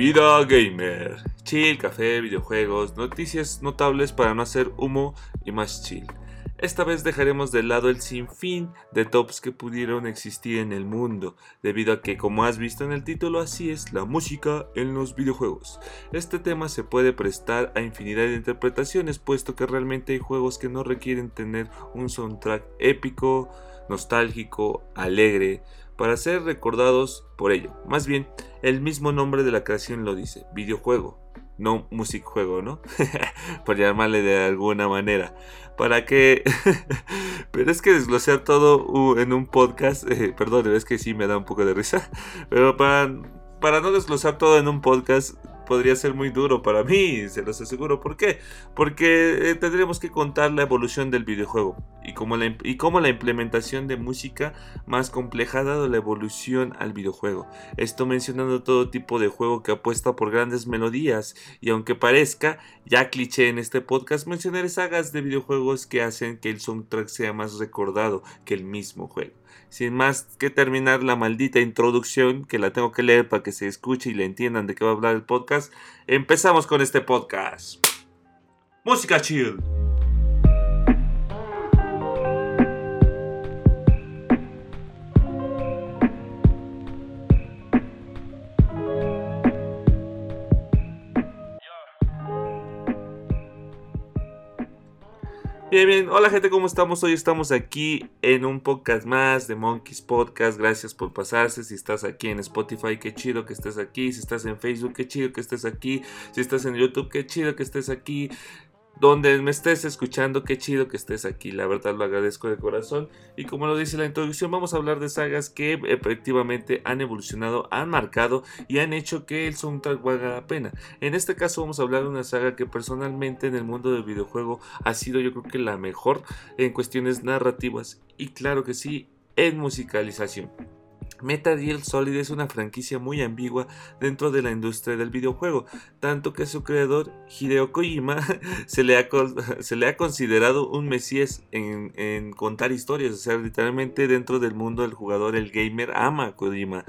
Vida gamer. Chill, café, videojuegos, noticias notables para no hacer humo y más chill. Esta vez dejaremos de lado el sinfín de tops que pudieron existir en el mundo, debido a que, como has visto en el título, así es la música en los videojuegos. Este tema se puede prestar a infinidad de interpretaciones, puesto que realmente hay juegos que no requieren tener un soundtrack épico, nostálgico, alegre, para ser recordados por ello. Más bien, el mismo nombre de la creación lo dice, videojuego, no music juego, ¿no? por llamarle de alguna manera. Para que... pero es que desglosar todo en un podcast, eh, perdón, es que sí me da un poco de risa, pero para, para no desglosar todo en un podcast, podría ser muy duro para mí, se los aseguro. ¿Por qué? Porque eh, tendríamos que contar la evolución del videojuego y cómo, la, y cómo la implementación de música más compleja ha dado la evolución al videojuego. Esto mencionando todo tipo de juego que apuesta por grandes melodías y aunque parezca ya cliché en este podcast, mencionaré sagas de videojuegos que hacen que el soundtrack sea más recordado que el mismo juego sin más que terminar la maldita introducción, que la tengo que leer para que se escuche y le entiendan de qué va a hablar el podcast, empezamos con este podcast. Música chill. Bien, bien, hola gente, ¿cómo estamos? Hoy estamos aquí en un podcast más de Monkeys Podcast. Gracias por pasarse. Si estás aquí en Spotify, qué chido que estés aquí. Si estás en Facebook, qué chido que estés aquí. Si estás en YouTube, qué chido que estés aquí donde me estés escuchando, qué chido que estés aquí, la verdad lo agradezco de corazón. Y como lo dice la introducción, vamos a hablar de sagas que efectivamente han evolucionado, han marcado y han hecho que el soundtrack valga la pena. En este caso vamos a hablar de una saga que personalmente en el mundo del videojuego ha sido yo creo que la mejor en cuestiones narrativas y claro que sí, en musicalización. Metal Gear Solid es una franquicia muy ambigua dentro de la industria del videojuego, tanto que su creador, Hideo Kojima, se le ha, se le ha considerado un mesías en, contar historias, o sea, literalmente dentro del mundo del jugador, el gamer ama a Kojima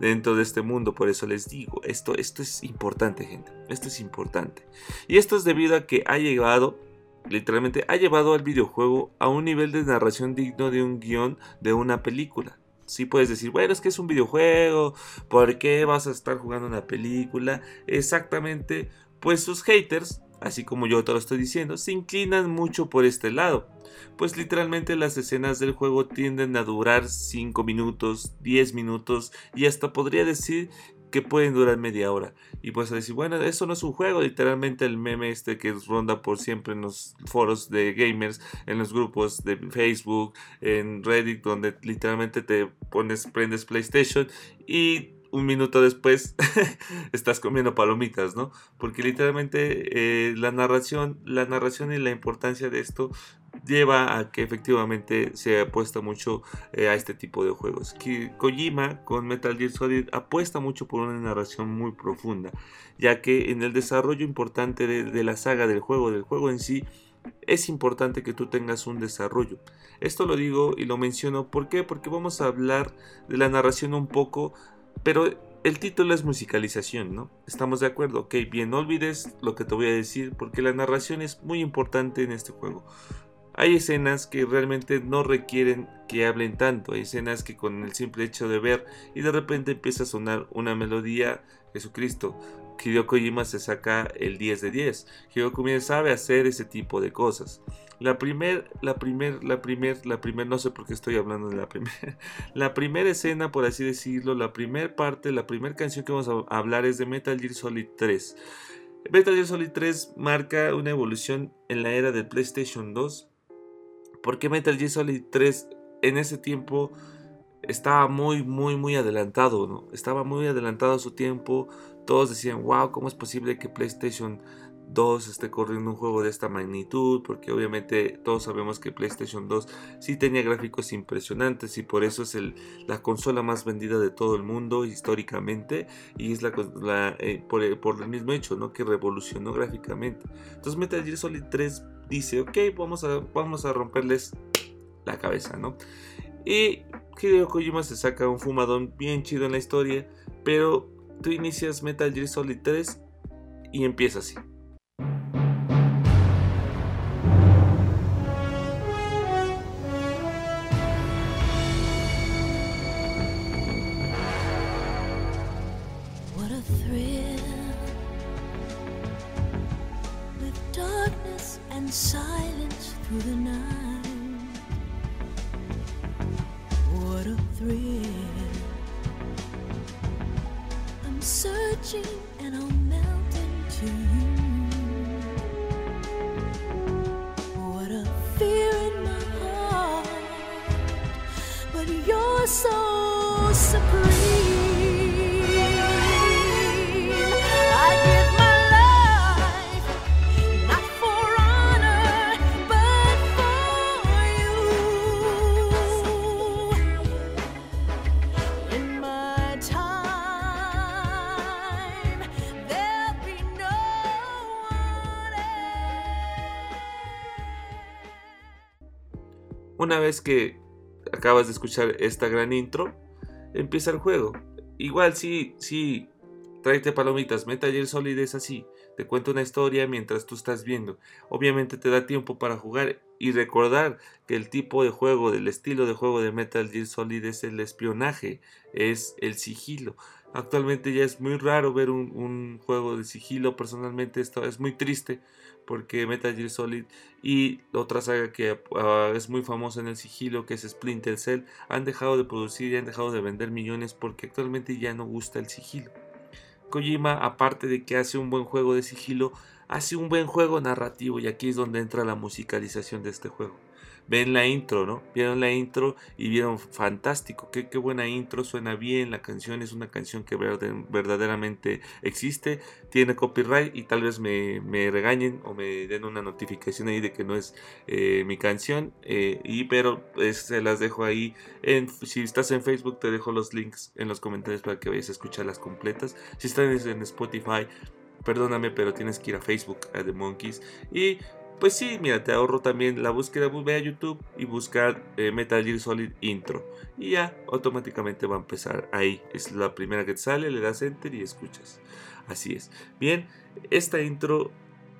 dentro de este mundo, por eso les digo, esto, esto es importante gente, esto es importante. Y esto es debido a que ha llegado literalmente ha llevado al videojuego a un nivel de narración digno de un guion de una película. Sí puedes decir, bueno, es que es un videojuego, ¿por qué vas a estar jugando una película? Exactamente, pues sus haters, así como yo te lo estoy diciendo, se inclinan mucho por este lado. Pues literalmente las escenas del juego tienden a durar 5 minutos, 10 minutos y hasta podría decir que pueden durar media hora. Y pues a decir, bueno, eso no es un juego, literalmente el meme este que ronda por siempre en los foros de gamers, en los grupos de Facebook, en Reddit, donde literalmente te pones, prendes PlayStation y un minuto después estás comiendo palomitas, ¿no? Porque literalmente eh, la narración, la narración y la importancia de esto lleva a que efectivamente se apuesta mucho eh, a este tipo de juegos. Kojima con Metal Gear Solid apuesta mucho por una narración muy profunda, ya que en el desarrollo importante de, la saga del juego, del juego en sí, es importante que tú tengas un desarrollo. Esto lo digo y lo menciono ¿por qué? porque vamos a hablar de la narración un poco, pero el título es musicalización, ¿no? Estamos de acuerdo, ok, bien, no olvides lo que te voy a decir porque la narración es muy importante en este juego. Hay escenas que realmente no requieren que hablen tanto, hay escenas que con el simple hecho de ver y de repente empieza a sonar una melodía, Jesucristo, Hideo Kojima se saca el 10 de 10. Hideo Kojima sabe hacer ese tipo de cosas. La primer, la primer, la primer, la primer, no sé por qué estoy hablando de la primera. La primera escena, por así decirlo, la primera parte, la primera canción que vamos a hablar es de Metal Gear Solid 3. Metal Gear Solid 3 marca una evolución en la era del PlayStation 2 porque Metal Gear Solid 3 en ese tiempo estaba muy, muy, muy adelantado, ¿no? Estaba muy adelantado a su tiempo. Todos decían, wow, ¿cómo es posible que PlayStation 2 esté corriendo un juego de esta magnitud? Porque obviamente todos sabemos que PlayStation 2 sí tenía gráficos impresionantes y por eso es la consola más vendida de todo el mundo históricamente y es la, eh, por, por, el mismo hecho, ¿no? Que revolucionó gráficamente. Entonces Metal Gear Solid 3 dice, ok, vamos a, vamos a romperles la cabeza, ¿no? Y Hideo Kojima se saca un fumadón bien chido en la historia, pero tú inicias Metal Gear Solid 3 y empieza así. So supreme. I give my life not for honor, but for you. In my time, there'll be no one else. Una vez que acabas de escuchar esta gran intro, empieza el juego. Igual sí, sí, tráete palomitas, Metal Gear Solid es así. Te cuento una historia mientras tú estás viendo. Obviamente te da tiempo para jugar y recordar que el tipo de juego, del estilo de juego de Metal Gear Solid es el espionaje, es el sigilo. Actualmente ya es muy raro ver un, juego de sigilo. Personalmente esto es muy triste porque Metal Gear Solid y otra saga que ah, es muy famosa en el sigilo que es Splinter Cell han dejado de producir y han dejado de vender millones porque actualmente ya no gusta el sigilo. Kojima, aparte de que hace un buen juego de sigilo, hace un buen juego narrativo y aquí es donde entra la musicalización de este juego. Ven la intro, ¿no? Vieron la intro y vieron fantástico, qué, qué buena intro, suena bien, la canción es una canción que verdaderamente existe, tiene copyright y tal vez me, me regañen o me den una notificación ahí de que no es eh, mi canción, eh, y pero se las dejo ahí, en, si estás en Facebook te dejo los links en los comentarios para que vayas a escucharlas completas, si estás en Spotify, perdóname, pero tienes que ir a Facebook, a The Monkeys, y pues sí, mira, te ahorro también la búsqueda, ve a YouTube y buscar eh, Metal Gear Solid Intro. Y ya automáticamente va a empezar ahí. Es la primera que te sale, le das enter y escuchas. Así es. Bien, esta intro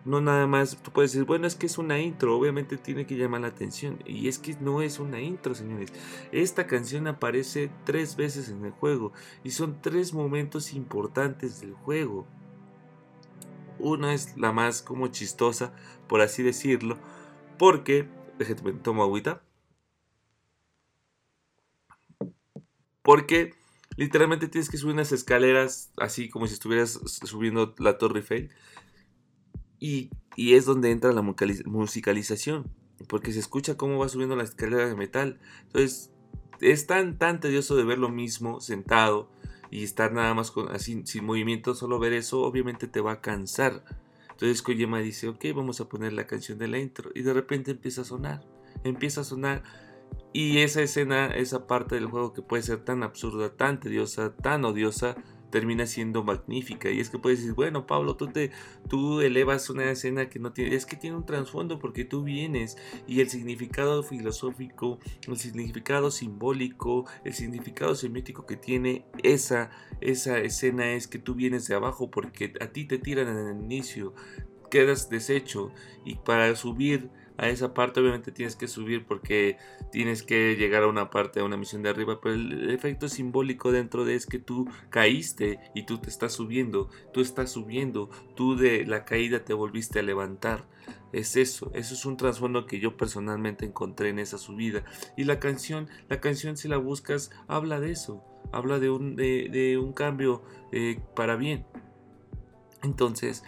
no nada más, tú puedes decir, bueno, es que es una intro, obviamente tiene que llamar la atención. Y es que no es una intro, señores. Esta canción aparece tres veces en el juego y son tres momentos importantes del juego. Una es la más como chistosa, por así decirlo, porque, déjame, tomo agüita. Porque literalmente tienes que subir unas escaleras así como si estuvieras subiendo la Torre Eiffel. Y, y es donde entra la musicaliz- musicalización. Porque se escucha cómo va subiendo la escalera de metal. Entonces, es tan, tan tedioso de ver lo mismo sentado y estar nada más con, así, sin movimiento, solo ver eso, obviamente te va a cansar. Entonces Kojima dice, ok, vamos a poner la canción de la intro. Y de repente empieza a sonar. Empieza a sonar. Y esa escena, esa parte del juego que puede ser tan absurda, tan tediosa, tan odiosa, termina siendo magnífica. Y es que puedes decir, bueno, Pablo, tú, te, tú elevas una escena que no tiene, es que tiene un trasfondo porque tú vienes y el significado filosófico, el significado simbólico, el significado semiótico que tiene esa, esa escena es que tú vienes de abajo porque a ti te tiran en el inicio, quedas deshecho y para subir a esa parte obviamente tienes que subir porque tienes que llegar a una parte, a una misión de arriba, pero el efecto simbólico dentro de es que tú caíste y tú te estás subiendo, tú estás subiendo, tú de la caída te volviste a levantar. Es eso, eso es un trasfondo que yo personalmente encontré en esa subida. Y la canción, la canción si la buscas, habla de eso, habla de un, de, un cambio eh, para bien. Entonces,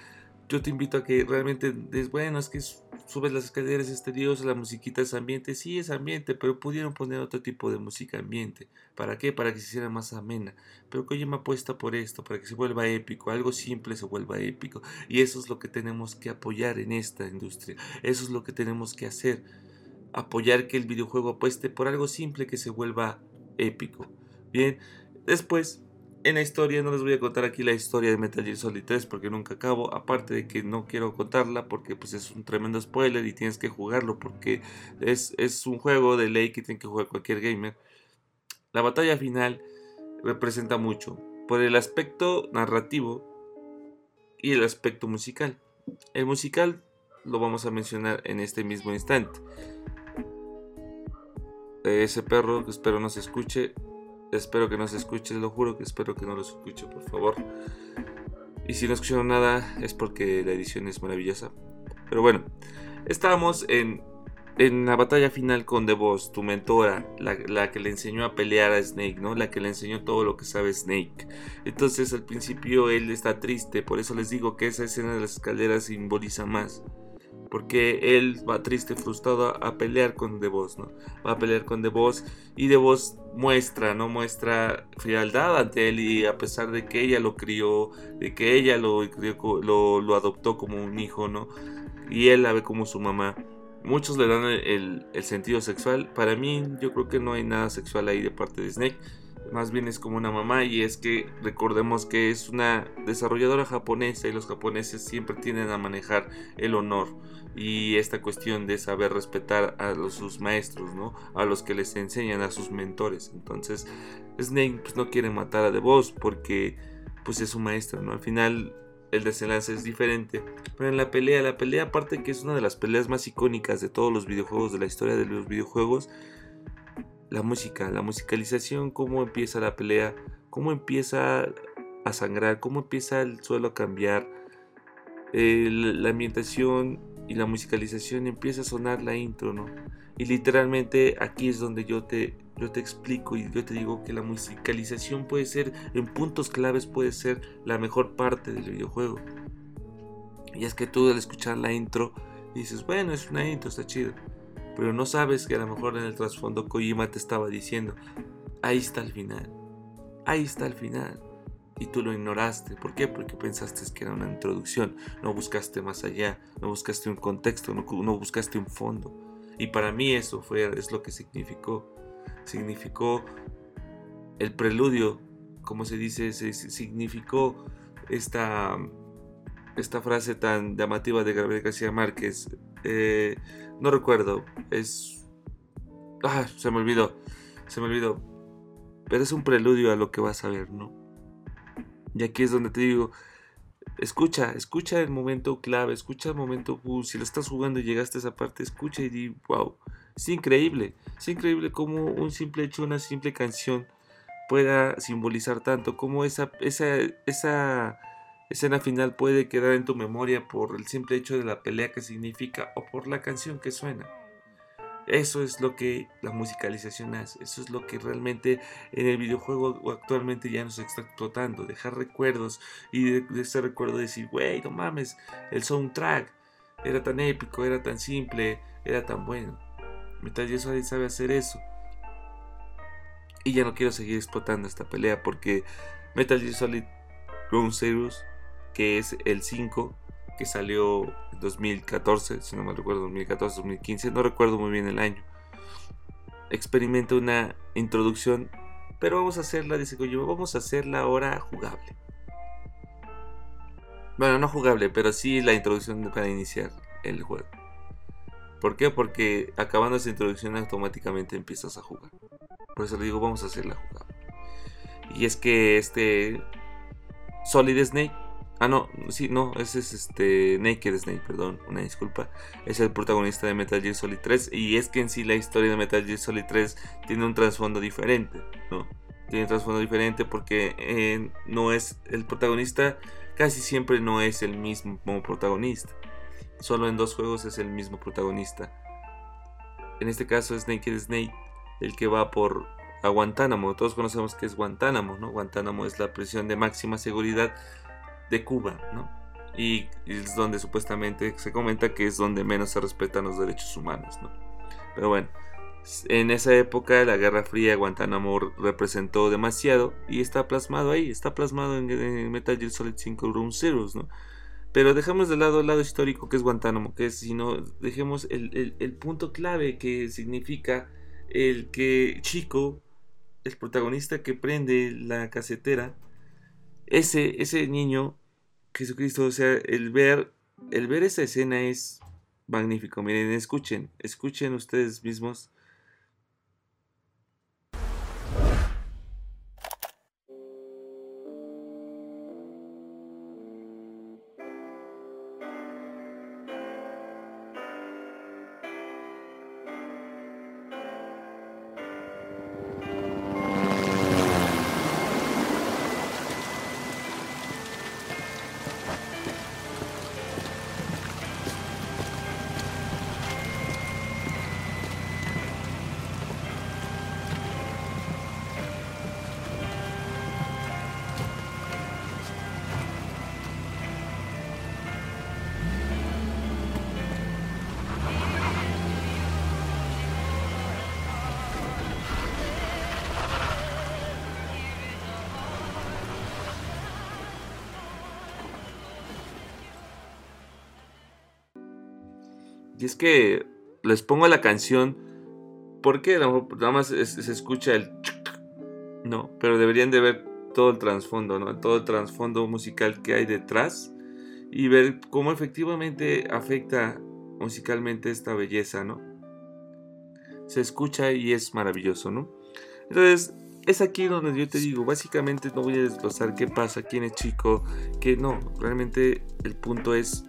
yo te invito a que realmente es bueno, es que es- subes las escaleras, es tedioso, la musiquita es ambiente, sí es ambiente, pero pudieron poner otro tipo de música ambiente. ¿Para qué? Para que se hiciera más amena. Pero Kojima apuesta por esto, para que se vuelva épico, algo simple se vuelva épico. Y eso es lo que tenemos que apoyar en esta industria. Eso es lo que tenemos que hacer. Apoyar que el videojuego apueste por algo simple que se vuelva épico. Bien, después en la historia, no les voy a contar aquí la historia de Metal Gear Solid 3 porque nunca acabo, aparte de que no quiero contarla porque pues es un tremendo spoiler y tienes que jugarlo porque es, es un juego de ley que tiene que jugar cualquier gamer. La batalla final representa mucho, por el aspecto narrativo y el aspecto musical. El musical lo vamos a mencionar en este mismo instante. Ese perro espero no se escuche. Espero que no se escuche, lo juro que espero que no lo escuche, por favor. Y si no escucharon nada es porque la edición es maravillosa. Pero bueno, estábamos en, en la batalla final con The Boss, tu mentora, la, la, que le enseñó a pelear a Snake, ¿no? La que le enseñó todo lo que sabe Snake. Entonces al principio él está triste, por eso les digo que esa escena de las escaleras simboliza más porque él va triste, frustrado a, pelear con The Boss, ¿no? Va a pelear con The Boss y The Boss muestra, ¿no? Muestra frialdad ante él y a pesar de que ella lo crió, de que ella lo, lo, lo adoptó como un hijo, ¿no? Y él la ve como su mamá. Muchos le dan el, el, sentido sexual. Para mí, yo creo que no hay nada sexual ahí de parte de Snake. Más bien es como una mamá y es que recordemos que es una desarrolladora japonesa y los japoneses siempre tienden a manejar el honor y esta cuestión de saber respetar a los, sus maestros, ¿no? A los que les enseñan, a sus mentores. Entonces, Snake pues, no quiere matar a The Boss porque pues es su maestro, ¿no? Al final el desenlace es diferente. Pero en la pelea, la pelea aparte que es una de las peleas más icónicas de todos los videojuegos, de la historia de los videojuegos, la música, la musicalización, cómo empieza la pelea, cómo empieza a sangrar, cómo empieza el suelo a cambiar, la ambientación y la musicalización empieza a sonar la intro, ¿no? Y literalmente aquí es donde yo te, yo te explico y yo te digo que la musicalización puede ser, en puntos claves puede ser la mejor parte del videojuego. Y es que tú al escuchar la intro dices, bueno, es una intro, está chido. Pero no sabes que a lo mejor en el trasfondo Kojima te estaba diciendo, ahí está el final, ahí está el final y tú lo ignoraste. ¿Por qué? Porque pensaste que era una introducción, no buscaste más allá, no buscaste un contexto, no, no buscaste un fondo. Y para mí eso fue, es lo que significó. Significó el preludio, como se dice, significó esta, esta frase tan llamativa de Gabriel García Márquez. Eh, no recuerdo, es... Ah, se me olvidó, se me olvidó. Pero es un preludio a lo que vas a ver, ¿no? Y aquí es donde te digo, escucha, escucha el momento clave, escucha el momento, si lo estás jugando y llegaste a esa parte, escucha y di, wow, es increíble, es increíble como un simple hecho, una simple canción pueda simbolizar tanto, como esa, esa, esa escena final puede quedar en tu memoria por el simple hecho de la pelea que significa o por la canción que suena. Eso es lo que la musicalización hace, eso es lo que realmente en el videojuego actualmente ya nos está explotando, dejar recuerdos y de, ese recuerdo decir, wey, no mames, el soundtrack era tan épico, era tan simple, era tan bueno. Metal Gear Solid sabe hacer eso. Y ya no quiero seguir explotando esta pelea porque Metal Gear Solid Ground Zeroes, que es el 5, que salió en 2014, si no me recuerdo, 2014, 2015, no recuerdo muy bien el año. Experimenta una introducción, pero vamos a hacerla, dice Kojima, vamos a hacerla ahora jugable. Bueno, no jugable, pero sí la introducción para iniciar el juego. ¿Por qué? Porque acabando esa introducción automáticamente empiezas a jugar. Por eso le digo, vamos a hacerla jugable. Y es que este Solid Snake Ah, no, sí, no, ese es este Naked Snake, perdón, una disculpa. Es el protagonista de Metal Gear Solid 3 y es que en sí la historia de Metal Gear Solid 3 tiene un trasfondo diferente, ¿no? Tiene un trasfondo diferente porque eh, no es el protagonista, casi siempre no es el mismo protagonista. Solo en dos juegos es el mismo protagonista. En este caso es Naked Snake el que va por a Guantánamo. Todos conocemos que es Guantánamo, ¿no? Guantánamo es la prisión de máxima seguridad de Cuba, ¿no? Y es donde supuestamente se comenta que es donde menos se respetan los derechos humanos, ¿no? Pero bueno, en esa época la Guerra Fría Guantánamo representó demasiado y está plasmado ahí, está plasmado en, Metal Gear Solid 5 Room Zeroes, ¿no? Pero dejamos de lado el lado histórico que es Guantánamo, que es, sino dejemos el, el punto clave que significa el que Chico, el protagonista que prende la casetera, ese, ese niño, Jesucristo, o sea, el ver, el ver esa escena es magnífico. Miren, escuchen, escuchen ustedes mismos. Y es que les pongo la canción porque nada más se, escucha el... No, pero deberían de ver todo el trasfondo, ¿no? Todo el trasfondo musical que hay detrás y ver cómo efectivamente afecta musicalmente esta belleza, ¿no? Se escucha y es maravilloso, ¿no? Entonces, es aquí donde yo te digo, básicamente no voy a desglosar qué pasa, quién es chico, que no, realmente el punto es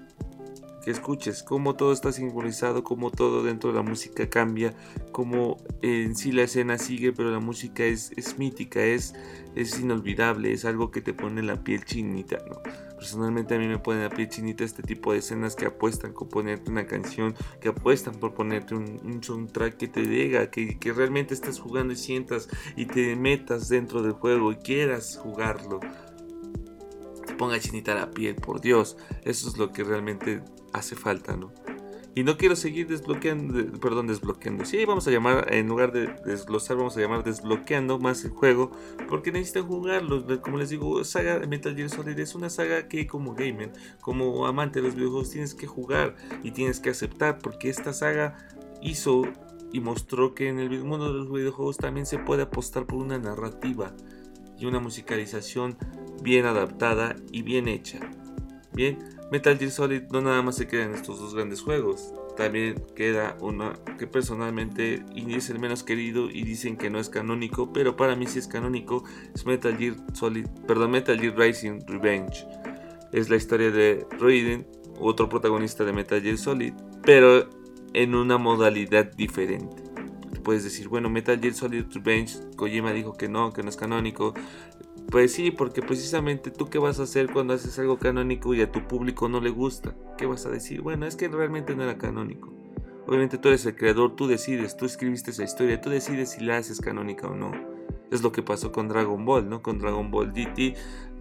escuches cómo todo está sincronizado, cómo todo dentro de la música cambia, cómo en sí la escena sigue, pero la música es, es mítica, es, es inolvidable, es algo que te pone la piel chinita, ¿no? Personalmente a mí me pone la piel chinita este tipo de escenas que apuestan por ponerte una canción, que apuestan por ponerte un, un soundtrack que te diga, que, que realmente estás jugando y sientas y te metas dentro del juego y quieras jugarlo ponga chinita la piel, por Dios. Eso es lo que realmente hace falta, ¿no? Y no quiero seguir desbloqueando, de- perdón, desbloqueando. Sí, vamos a llamar, en lugar de desglosar, vamos a llamar desbloqueando más el juego. Porque necesitan jugarlo. Como les digo, saga Metal Gear Solid es una saga que como gamer, como amante de los videojuegos, tienes que jugar y tienes que aceptar. Porque esta saga hizo y mostró que en el mundo de los videojuegos también se puede apostar por una narrativa y una musicalización bien adaptada y bien hecha. Bien, Metal Gear Solid no nada más se queda en estos dos grandes juegos, también queda una que personalmente es el menos querido y dicen que no es canónico, pero para mí sí es canónico, es Metal Gear Solid, perdón, Metal Gear Rising Revenge. Es la historia de Raiden, otro protagonista de Metal Gear Solid, pero en una modalidad diferente. Te puedes decir, bueno, Metal Gear Solid Revenge, Kojima dijo que no, que no es canónico. Pues sí, porque precisamente tú qué vas a hacer cuando haces algo canónico y a tu público no le gusta. ¿Qué vas a decir? Bueno, es que realmente no era canónico. Obviamente tú eres el creador, tú decides, tú escribiste esa historia, tú decides si la haces canónica o no. Es lo que pasó con Dragon Ball, ¿no? Con Dragon Ball GT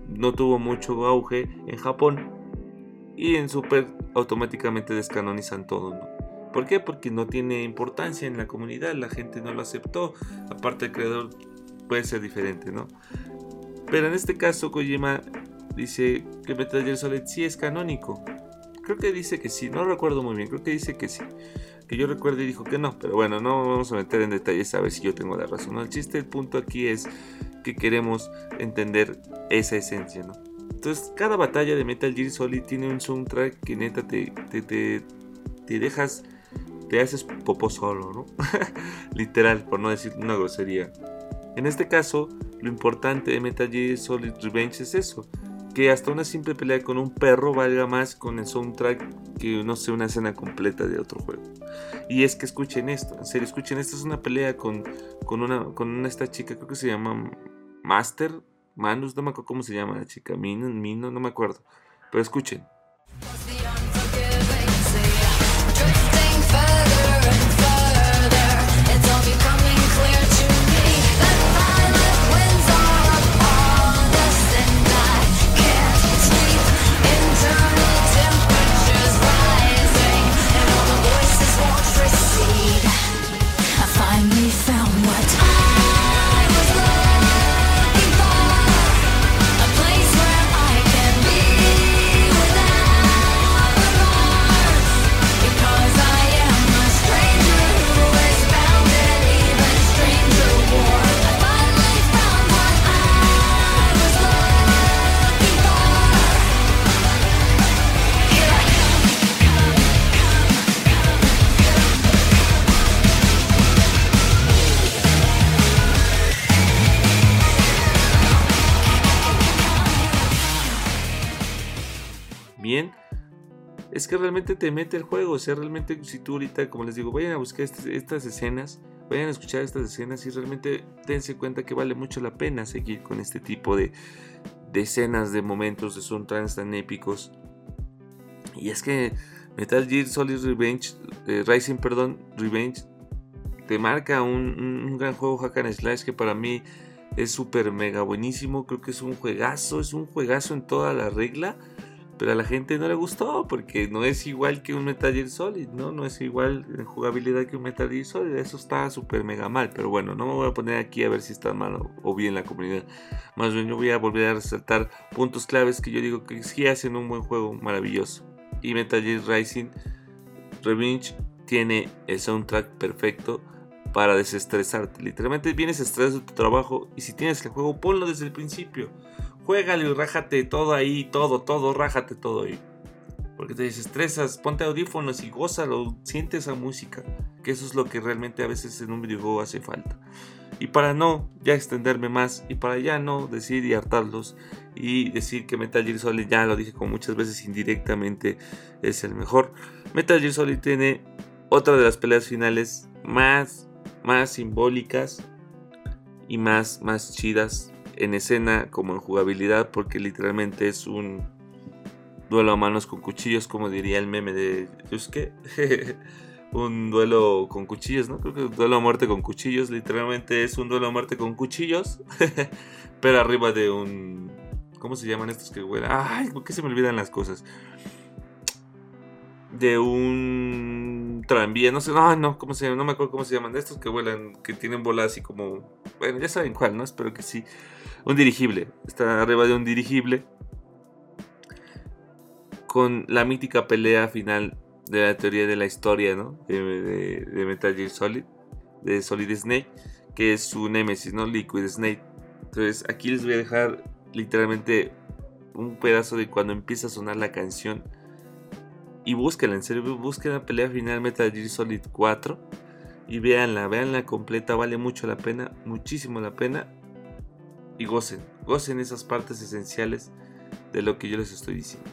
no tuvo mucho auge en Japón y en Super automáticamente descanonizan todo, ¿no? ¿Por qué? Porque no tiene importancia en la comunidad, la gente no lo aceptó. Aparte el creador puede ser diferente, ¿no? Pero en este caso Kojima dice que Metal Gear Solid sí es canónico. Creo que dice que sí, no recuerdo muy bien, creo que dice que sí. Que yo recuerdo y dijo que no, pero bueno, no vamos a meter en detalles a ver si yo tengo la razón. ¿no? El chiste, el punto aquí es que queremos entender esa esencia, ¿no? Entonces, cada batalla de Metal Gear Solid tiene un soundtrack que neta te, te, te, te dejas, te haces popó solo, ¿no? Literal, por no decir una grosería. En este caso, lo importante de Metal Gear Solid Revenge es eso, que hasta una simple pelea con un perro valga más con el soundtrack que no sé una escena completa de otro juego. Y es que escuchen esto, en serio, escuchen esto es una pelea con, con una con una, esta chica, creo que se llama Master, Manus, no me acuerdo cómo se llama la chica, Mino, Mino, no me acuerdo. Pero escuchen. Es que realmente te mete el juego. O sea, realmente, si tú ahorita, como les digo, vayan a buscar estas escenas, vayan a escuchar estas escenas y realmente dense cuenta que vale mucho la pena seguir con este tipo de, de escenas, de momentos, de soundtracks tan épicos. Y es que Metal Gear Solid Revenge, eh, Rising, perdón, Revenge, te marca un gran juego hack and slash que para mí es súper mega buenísimo. Creo que es un juegazo, es un juegazo en toda la regla. Pero a la gente no le gustó porque no es igual que un Metal Gear Solid, ¿no? No es igual en jugabilidad que un Metal Gear Solid. Eso está súper mega mal. Pero bueno, no me voy a poner aquí a ver si está mal o, bien la comunidad. Más bien yo voy a volver a resaltar puntos claves que yo digo que sí hacen un buen juego maravilloso. Y Metal Gear Rising Revenge tiene el soundtrack perfecto para desestresarte. Literalmente vienes estresado de tu trabajo y si tienes el juego, ponlo desde el principio. Juégalo y rájate todo ahí, todo, todo, rájate todo ahí. Porque te desestresas, ponte audífonos y gózalo, siente esa música. Que eso es lo que realmente a veces en un videojuego hace falta. Y para no ya extenderme más y para ya no decir y hartarlos y decir que Metal Gear Solid, ya lo dije como muchas veces indirectamente, es el mejor. Metal Gear Solid tiene otra de las peleas finales más, más simbólicas y más, más chidas en escena como en jugabilidad porque literalmente es un duelo a manos con cuchillos como diría el meme de Yusuke. un duelo con cuchillos, ¿no? Creo que un duelo a muerte con cuchillos, literalmente es un duelo a muerte con cuchillos, pero arriba de un... ¿Cómo se llaman estos que vuelan? Ay, ¿por qué se me olvidan las cosas? De un tranvía, no sé, no, no, ¿cómo se? No me acuerdo cómo se llaman, estos que vuelan, que tienen bola así como... Bueno, ya saben cuál, ¿no? Espero que sí. Un dirigible, está arriba de un dirigible. Con la mítica pelea final de la teoría de la historia, ¿no? De, de, de, Metal Gear Solid, de Solid Snake, que es su némesis, ¿no? Liquid Snake. Entonces, aquí les voy a dejar literalmente un pedazo de cuando empieza a sonar la canción. Y búsquenla, en serio, busquen la pelea final Metal Gear Solid 4. Y véanla, véanla completa, vale mucho la pena, muchísimo la pena. Y gocen, gocen esas partes esenciales de lo que yo les estoy diciendo.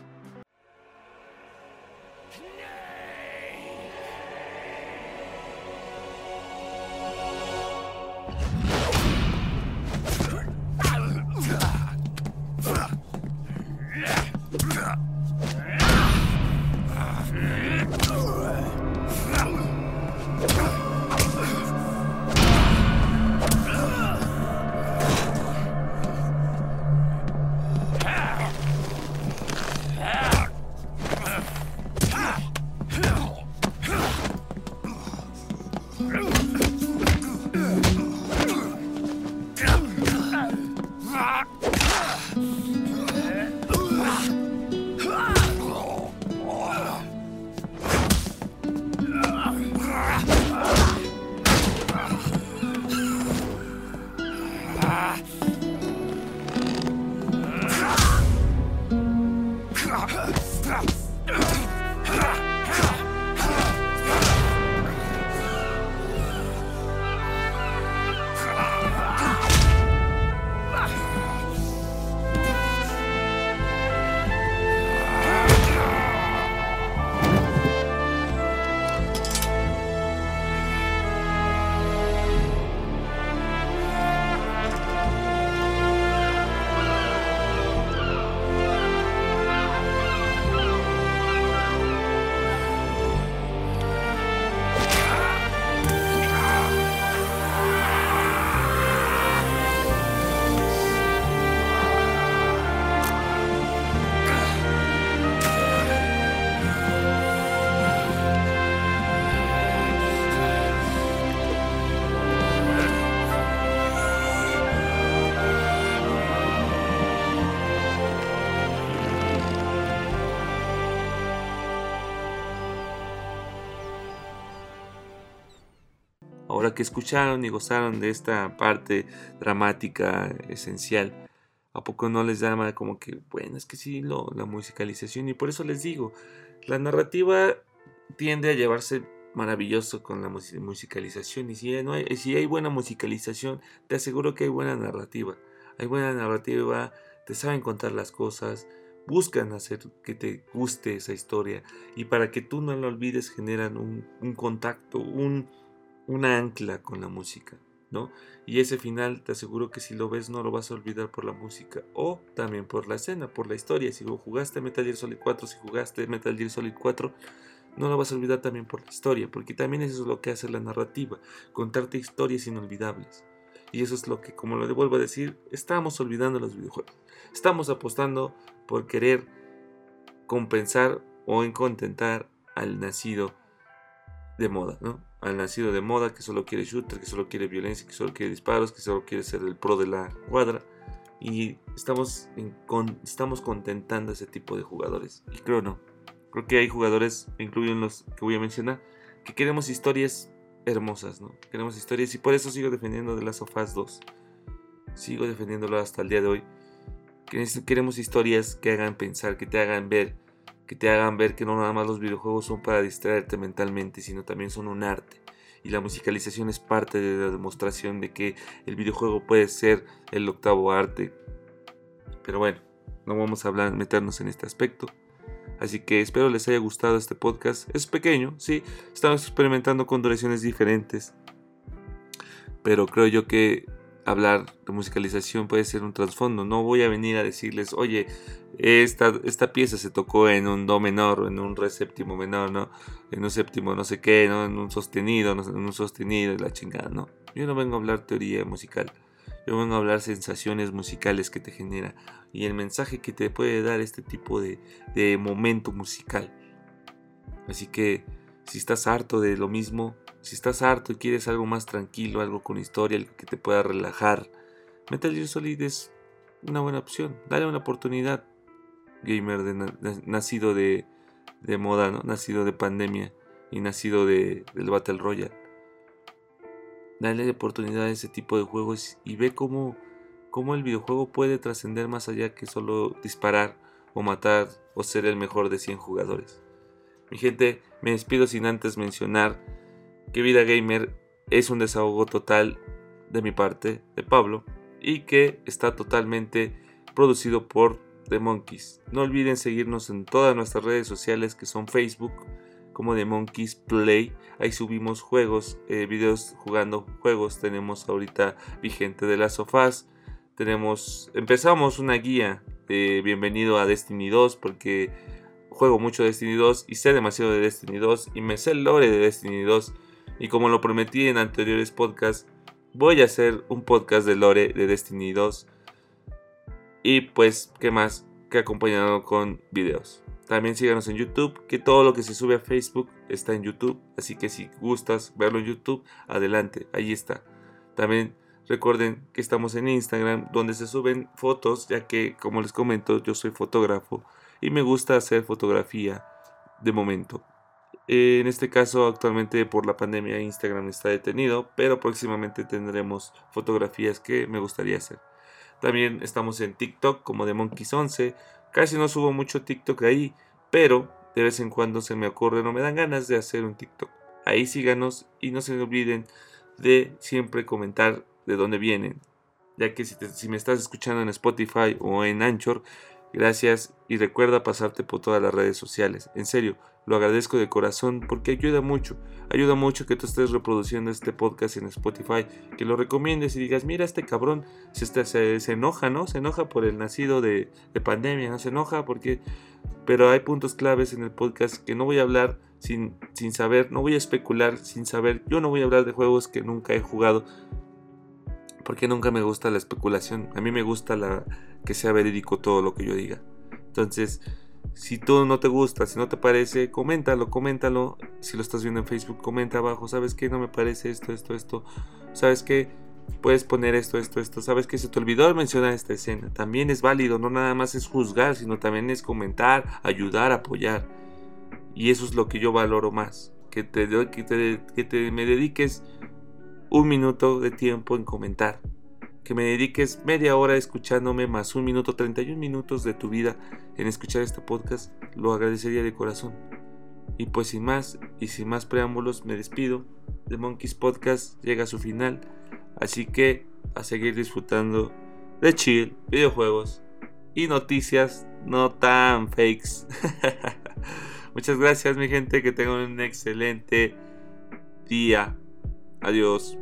Que escucharon y gozaron de esta parte dramática esencial, ¿a poco no les llama como que, bueno, es que sí, lo, la musicalización? Y por eso les digo, la narrativa tiende a llevarse maravilloso con la musicalización. Y si, no hay, si hay buena musicalización, te aseguro que hay buena narrativa. Hay buena narrativa, te saben contar las cosas, buscan hacer que te guste esa historia. Y para que tú no la olvides, generan un, un contacto, un una ancla con la música, ¿no? Y ese final te aseguro que si lo ves no lo vas a olvidar por la música o también por la escena, por la historia. Si jugaste Metal Gear Solid 4, si jugaste Metal Gear Solid 4, no lo vas a olvidar también por la historia, porque también eso es lo que hace la narrativa, contarte historias inolvidables. Y eso es lo que, como lo vuelvo a decir, estamos olvidando los videojuegos. Estamos apostando por querer compensar o en contentar al nacido de moda, ¿no? Al nacido de moda que solo quiere shooter, que solo quiere violencia, que solo quiere disparos, que solo quiere ser el pro de la cuadra. Y estamos, en, con, estamos contentando a ese tipo de jugadores. Y creo no. Creo que hay jugadores, incluyen los que voy a mencionar, que queremos historias hermosas, ¿no? Queremos historias y por eso sigo defendiendo The Last of Us 2. Sigo defendiéndolo hasta el día de hoy. Queremos historias que hagan pensar, que te hagan ver, que te hagan ver que no nada más los videojuegos son para distraerte mentalmente, sino también son un arte. Y la musicalización es parte de la demostración de que el videojuego puede ser el octavo arte. Pero bueno, no vamos a hablar, meternos en este aspecto. Así que espero les haya gustado este podcast. Es pequeño, sí, estamos experimentando con duraciones diferentes. Pero creo yo que hablar de musicalización puede ser un trasfondo. No voy a venir a decirles, oye, esta, esta pieza se tocó en un do menor en un re séptimo menor, ¿no? En un séptimo no sé qué, ¿no? En un sostenido, en un sostenido, la chingada, ¿no? Yo no vengo a hablar teoría musical. Yo vengo a hablar sensaciones musicales que te genera y el mensaje que te puede dar este tipo de, de momento musical. Así que si estás harto de lo mismo, si estás harto y quieres algo más tranquilo, algo con historia, algo que te pueda relajar, Metal Gear Solid es una buena opción. Dale una oportunidad, gamer de, nacido de, moda, nacido de pandemia y nacido de, del Battle Royale. Dale oportunidad a ese tipo de juegos y ve cómo, cómo el videojuego puede trascender más allá que solo disparar o matar o ser el mejor de 100 jugadores. Mi gente, me despido sin antes mencionar que Vida Gamer es un desahogo total de mi parte, de Pablo, y que está totalmente producido por The Monkeys. No olviden seguirnos en todas nuestras redes sociales que son Facebook como The Monkeys Play. Ahí subimos juegos, eh, videos jugando juegos. Tenemos ahorita vigente de las sofás. Tenemos, empezamos una guía de bienvenido a Destiny 2 porque juego mucho Destiny 2 y sé demasiado de Destiny 2 y me sé el lore de Destiny 2 y como lo prometí en anteriores podcasts, voy a hacer un podcast de lore de Destiny 2. Y pues, ¿qué más? Que acompañado con videos. También síganos en YouTube, que todo lo que se sube a Facebook está en YouTube. Así que si gustas verlo en YouTube, adelante, ahí está. También recuerden que estamos en Instagram, donde se suben fotos, ya que, como les comento, yo soy fotógrafo y me gusta hacer fotografía de momento. Eh, en este caso, actualmente por la pandemia, Instagram está detenido, pero próximamente tendremos fotografías que me gustaría hacer. También estamos en TikTok como de Monkeys 11. Casi no subo mucho TikTok ahí, pero de vez en cuando se me ocurre, no me dan ganas de hacer un TikTok. Ahí síganos y no se olviden de siempre comentar de dónde vienen. Ya que si, si me estás escuchando en Spotify o en Anchor, Gracias y recuerda pasarte por todas las redes sociales. En serio, lo agradezco de corazón porque ayuda mucho. Ayuda mucho que tú estés reproduciendo este podcast en Spotify, que lo recomiendes y digas, mira, este cabrón se, se, se enoja, ¿no? Se enoja por el nacido de, de, pandemia, ¿no? Se enoja porque... Pero hay puntos claves en el podcast que no voy a hablar sin, sin saber, no voy a especular sin saber. Yo no voy a hablar de juegos que nunca he jugado porque nunca me gusta la especulación. A mí me gusta la, que sea verídico todo lo que yo diga. Entonces, si todo no te gusta, si no te parece, coméntalo, coméntalo. Si lo estás viendo en Facebook, comenta abajo. ¿Sabes qué? No me parece esto, esto, esto. ¿Sabes qué? Puedes poner esto, esto, esto. ¿Sabes qué? Se te olvidó mencionar esta escena. También es válido. No nada más es juzgar, sino también es comentar, ayudar, apoyar. Y eso es lo que yo valoro más. Que te, que te, que te me dediques un minuto de tiempo en comentar. Que me dediques media hora escuchándome más un minuto, 31 minutos de tu vida en escuchar este podcast, lo agradecería de corazón. Y pues sin más y sin más preámbulos me despido. The Monkeys Podcast llega a su final. Así que a seguir disfrutando de chill, videojuegos y noticias no tan fakes. Muchas gracias mi gente, que tengan un excelente día. Adiós.